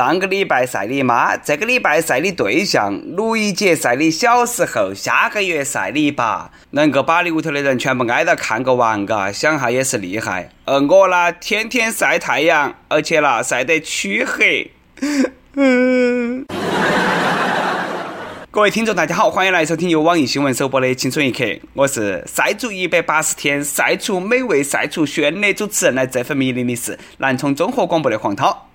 上个礼拜晒你妈，这个礼拜晒你对象，六一节晒你小时候，下个月晒你爸，能够把你屋头的人全部挨到看个完，嘎，想下也是厉害。而我呢，天天晒太阳，而且啦，晒得黢黑。嗯。各位听众，大家好，欢迎来收听由网易新闻首播的《青春一刻》，我是晒足一百八十天、晒出美味、晒出炫的主持人，来这份迷离的是南充综合广播的黄涛。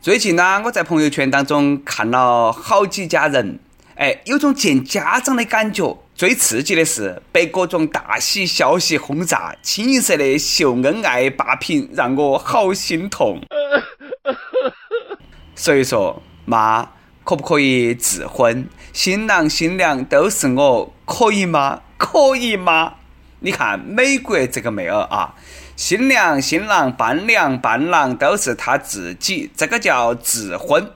最近呢，我在朋友圈当中看了好几家人，哎，有种见家长的感觉。最刺激的是被各种大喜消息轰炸，清一色的秀恩爱霸屏，让我好心痛。所以说，妈。可不可以自婚？新郎新娘都是我，可以吗？可以吗？你看美国这个妹儿啊，新娘新郎伴娘伴郎都是他自己，这个叫自婚，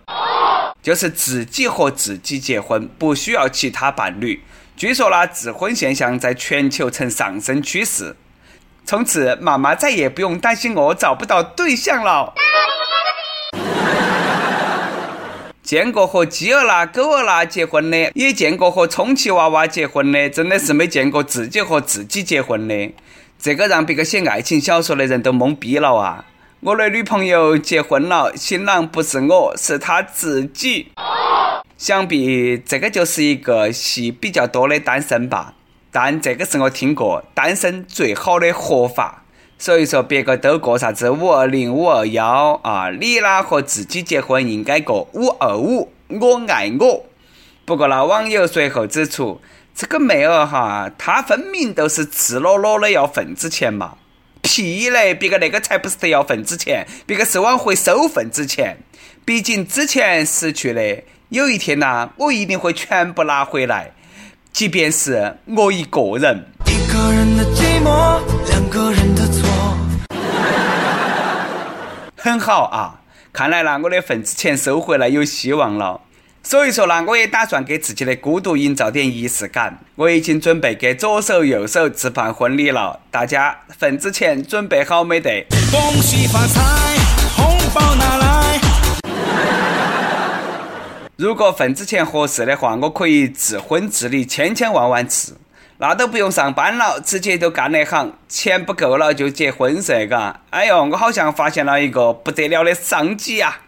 就是自己和自己结婚，不需要其他伴侣。据说呢，自婚现象在全球呈上升趋势，从此妈妈再也不用担心我找不到对象了。见过和鸡儿啦、狗儿啦结婚的，也见过和充气娃娃结婚的，真的是没见过自己和自己结婚的。这个让别个写爱情小说的人都懵逼了啊！我的女朋友结婚了，新郎不是我，是他自己。想必这个就是一个戏比较多的单身吧。但这个是我听过单身最好的活法。所以说，别个都过啥子五二零、五二幺啊，你呢和自己结婚应该过五二五，我爱我。不过呢，网友随后指出，这个妹儿哈，她分明都是赤裸裸的要份子钱嘛。屁嘞，别个那个才不是得要份子钱，别个是往回收份子钱。毕竟之前失去的，有一天呐，我一定会全部拿回来，即便是我一个人。一个人的寂寞，两个人的错。很好啊，看来呢，我的份子钱收回来有希望了。所以说呢，我也打算给自己的孤独营造点仪式感。我已经准备给左手右手置办婚礼了，大家份子钱准备好没得？恭喜发财，红包拿来。如果份子钱合适的话，我可以自婚自理千千万万次。那都不用上班了，直接就干那行。钱不够了就结婚噻，嘎。哎呦，我好像发现了一个不得了的商机呀！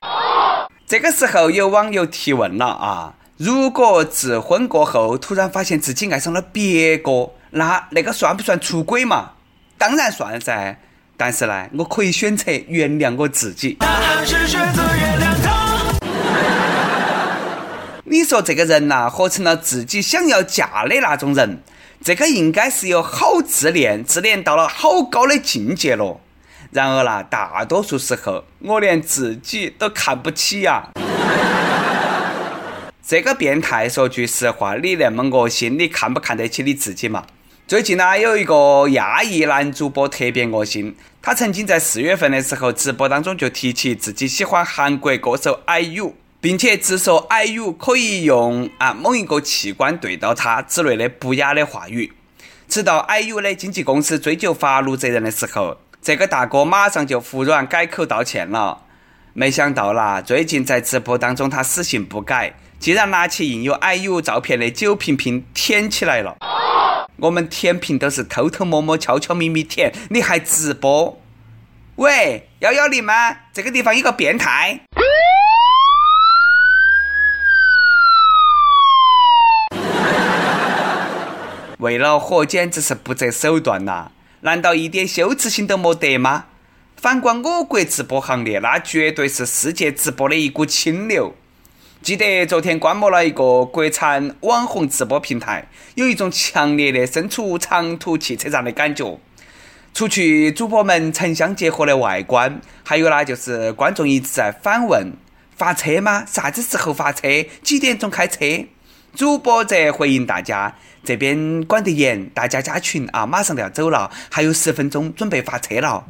这个时候有网友提问了啊：如果自婚过后突然发现自己爱上了别个，那那个算不算出轨嘛？当然算噻。但是呢，我可以选择原谅我自己。答案是选择原谅他。你说这个人呐，活成了自己想要嫁的那种人。这个应该是有好自恋，自恋到了好高的境界了。然而啦，大多数时候我连自己都看不起呀。这个变态，说句实话，你那么恶心，你看不看得起你自己嘛？最近呢，有一个亚裔男主播特别恶心，他曾经在四月份的时候直播当中就提起自己喜欢韩国歌手 IU。并且直说 IU 可以用啊某一个器官对到他之类的不雅的话语，直到 IU 的经纪公司追究法律责任的时候，这个大哥马上就服软改口道歉了。没想到啦，最近在直播当中他死性不改，竟然拿起印有 IU 照片的酒瓶瓶舔起来了。我们舔瓶都是偷偷摸摸、悄悄咪咪舔，你还直播？喂，幺幺零吗？这个地方有个变态。为了火，简直是不择手段呐！难道一点羞耻心都没得吗？反观我国直播行业，那绝对是世界直播的一股清流。记得昨天观摩了一个国产网红直播平台，有一种强烈的身处长途汽车站的感觉。除去主播们城乡结合的外观，还有呢，就是观众一直在反问：发车吗？啥子时候发车？几点钟开车？主播则回应大家。这边管得严，大家加群啊！马上都要走了，还有十分钟准备发车了。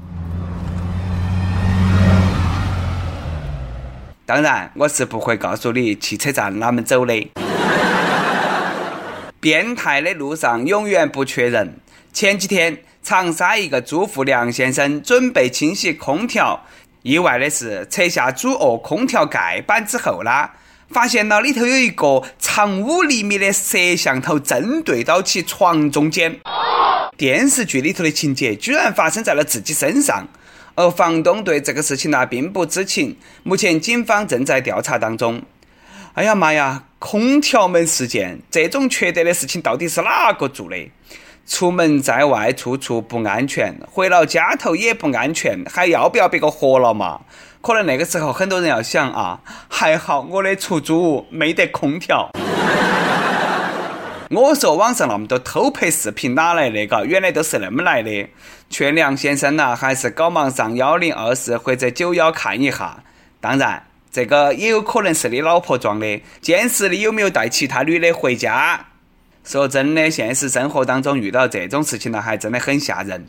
当然，我是不会告诉你汽车站哪门走的。变态的路上永远不缺人。前几天，长沙一个租户梁先生准备清洗空调，意外的是，拆下主卧空调盖板之后呢，发现了里头有一个长五厘米的摄像头正对到其床中间。电视剧里头的情节居然发生在了自己身上，而房东对这个事情呢并不知情。目前警方正在调查当中。哎呀妈呀！空调门事件，这种缺德的事情到底是哪个做的？出门在外，处处不安全；回了家头也不安全，还要不要别个活了嘛？可能那个时候很多人要想啊，还好我的出租屋没得空调。我说网上那么多偷拍视频哪来的？嘎，原来都是那么来的。劝梁先生呐，还是赶忙上幺零二四或者九幺看一下。当然，这个也有可能是你老婆装的。监视你有没有带其他女的回家？说真的，现实生活当中遇到这种事情了，还真的很吓人。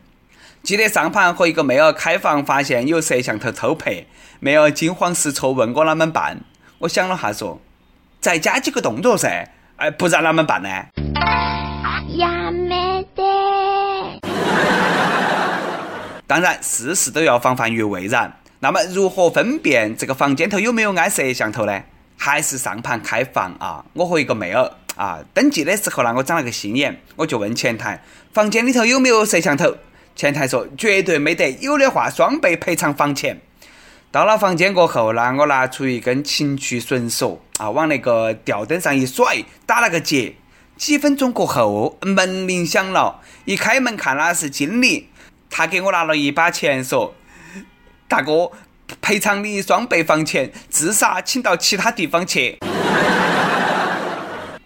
记得上盘和一个妹儿开房，发现有摄像头偷拍，妹儿惊慌失措问我啷们办。我想了下说，再加几个动作噻，哎，不然啷们办呢？呀没得。当然，事事都要防范于未然。那么，如何分辨这个房间头有没有安摄像头呢？还是上盘开房啊？我和一个妹儿。啊，登记的时候呢，我长了个心眼，我就问前台房间里头有没有摄像头。前台说绝对没得，有的话双倍赔偿房钱。到了房间过后呢，我拿出一根情趣绳索啊，往那个吊灯上一甩，打了个结。几分钟过后，门铃响了，一开门看那是经理，他给我拿了一把钱说：“大哥，赔偿你双倍房钱，自杀请到其他地方去。”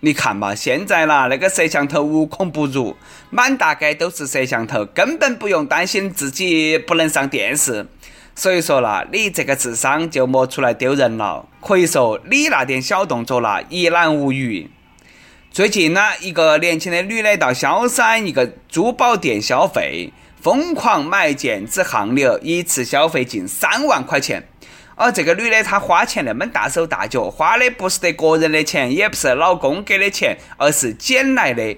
你看嘛，现在啦，那个摄像头无孔不入，满大街都是摄像头，根本不用担心自己不能上电视。所以说啦，你这个智商就莫出来丢人了。可以说，你那点小动作啦，一览无余。最近呢，一个年轻的女的到萧山一个珠宝店消费，疯狂买件子项链，一次消费近三万块钱。而这个女的，她花钱那么大手大脚，花的不是得个人的钱，也不是老公给的钱，而是捡来的。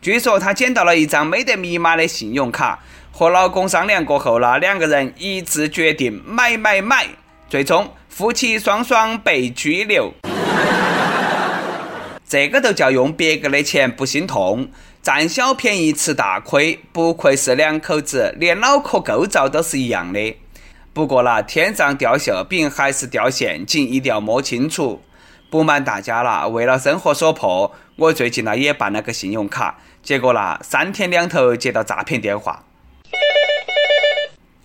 据说她捡到了一张没得密码的信用卡，和老公商量过后呢，两个人一致决定买买买，最终夫妻双双被拘留。这个都叫用别个的钱不心痛，占小便宜吃大亏，不愧是两口子，连脑壳构造都是一样的。不过啦，天上掉馅饼还是掉陷阱，一定要摸清楚。不瞒大家啦，为了生活所迫，我最近呢也办了个信用卡，结果啦三天两头接到诈骗电话。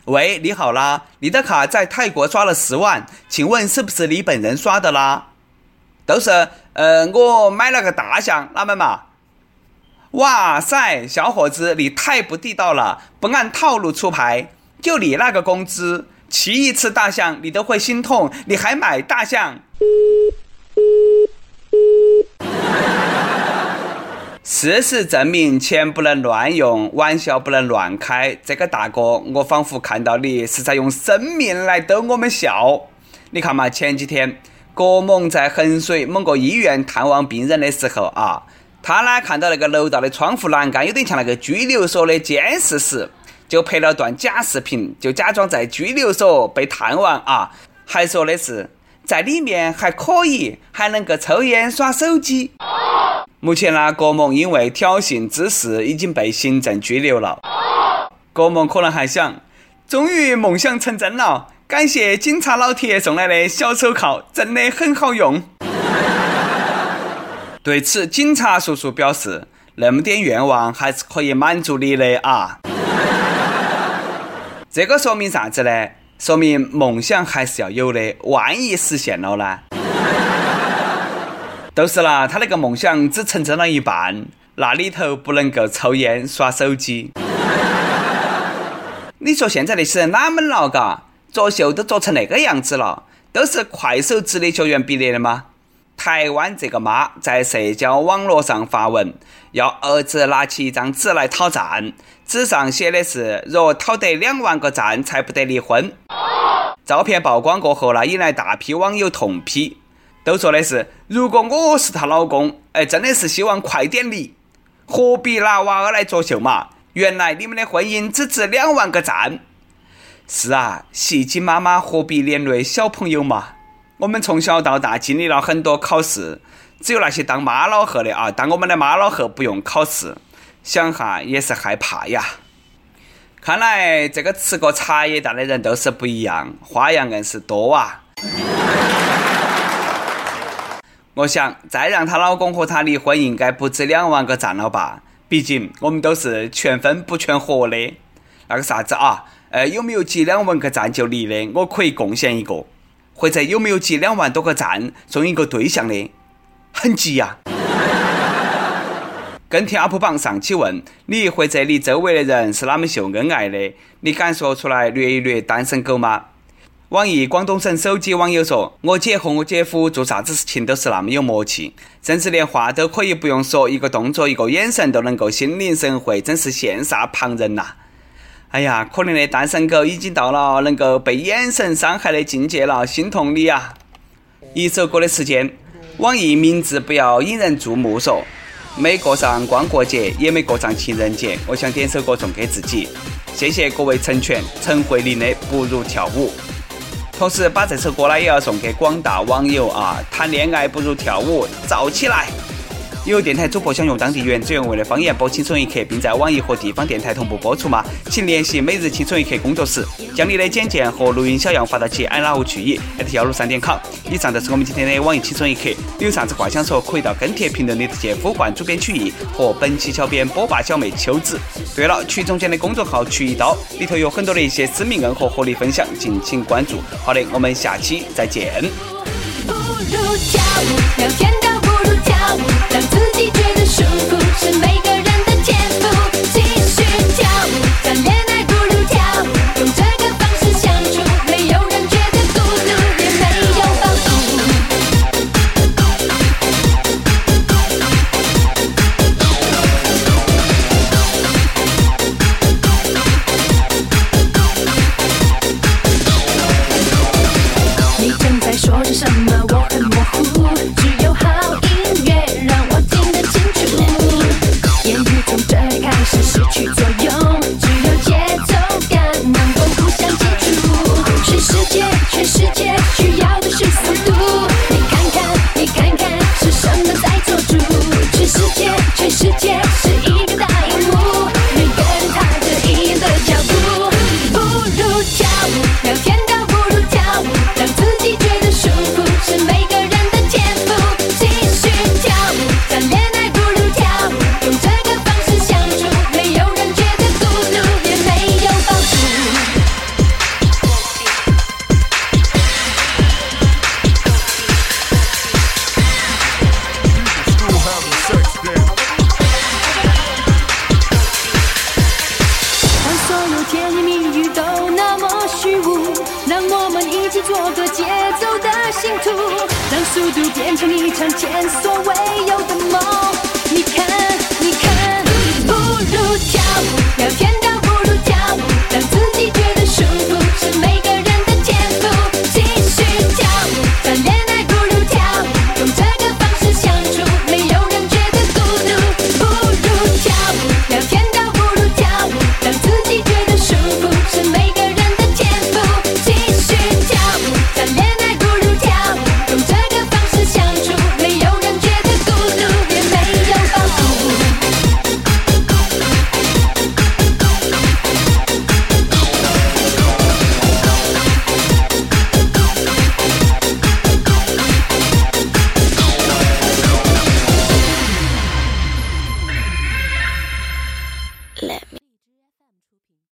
喂，你好啦，你的卡在泰国刷了十万，请问是不是你本人刷的啦？都是，呃，我买了个大象，哪们嘛？哇塞，小伙子，你太不地道了，不按套路出牌，就你那个工资。骑一次大象你都会心痛，你还买大象？事实证明，钱不能乱用，玩笑不能乱开。这个大哥，我仿佛看到你是在用生命来逗我们笑。你看嘛，前几天郭某在衡水某个医院探望病人的时候啊，他呢看到那个楼道的窗户栏杆有点像那个拘留所的监视室。就拍了段假视频，就假装在拘留所被探望啊，还说的是在里面还可以，还能够抽烟耍手机。目前呢，郭某因为挑衅滋事已经被行政拘留了。郭某可能还想，终于梦想成真了，感谢警察老铁送来的小手铐，真的很好用。对此，警察叔叔表示，那么点愿望还是可以满足你的啊。这个说明啥子呢？说明梦想还是要有的，万一实现了呢？都是啦，他那个梦想只成真了一半，那里头不能够抽烟耍手机。你说现在那些人哪门了？嘎，作秀都做成那个样子了，都是快手职业学员毕业的吗？台湾这个妈在社交网络上发文，要儿子拿起一张纸来讨赞，纸上写的是：若讨得两万个赞，才不得离婚。照片曝光过后呢，引来大批网友痛批，都说的是：如果我是她老公，哎，真的是希望快点离，何必拿娃儿来作秀嘛？原来你们的婚姻只值两万个赞。是啊，戏精妈妈何必连累小朋友嘛？我们从小到大经历了很多考试，只有那些当妈老汉的啊，当我们的妈老汉不用考试，想哈也是害怕呀。看来这个吃过茶叶蛋的人都是不一样，花样硬是多啊。我想再让她老公和她离婚，应该不止两万个赞了吧？毕竟我们都是全分不全活的。那个啥子啊？呃，有没有集两万个赞就离的？我可以贡献一个。或者有没有集两万多个赞送一个对象的？很急呀！跟帖 UP 榜上期问你或者你周围的人是哪么秀恩爱的？你敢说出来虐一虐单身狗吗？网易广东省手机网友说：“我姐和我姐夫做啥子事情都是那么有默契，甚至连话都可以不用说，一个动作、一个眼神都能够心领神会，真是羡煞旁人呐！”哎呀，可怜的单身狗已经到了能够被眼神伤害的境界了，心痛你呀！一首歌的时间，网易名字不要引人注目说。没过上光棍节，也没过上情人节，我想点首歌送给自己。谢谢各位成全陈慧琳的《不如跳舞》，同时把这首歌呢也要送给广大网友啊！谈恋爱不如跳舞，燥起来！有电台主播想用当地原汁原味的方言播《青春一刻》，并在网易和地方电台同步播出吗？请联系每日《青春一刻》工作室，将你的简介和录音小样发到其 i love 去以幺六三点 com。以上就是我们今天的网易《青春一刻》，有啥子话想说，可以到跟帖评论里直接呼唤主编曲艺和本期小编波霸小妹秋子。对了，曲总监的公众号“曲一刀”里头有很多的一些私密硬核合力分享，敬请关注。好的，我们下期再见。让自己觉得舒服是每个人就变成一场前所未有的梦。你看，你看，不如跳舞，聊天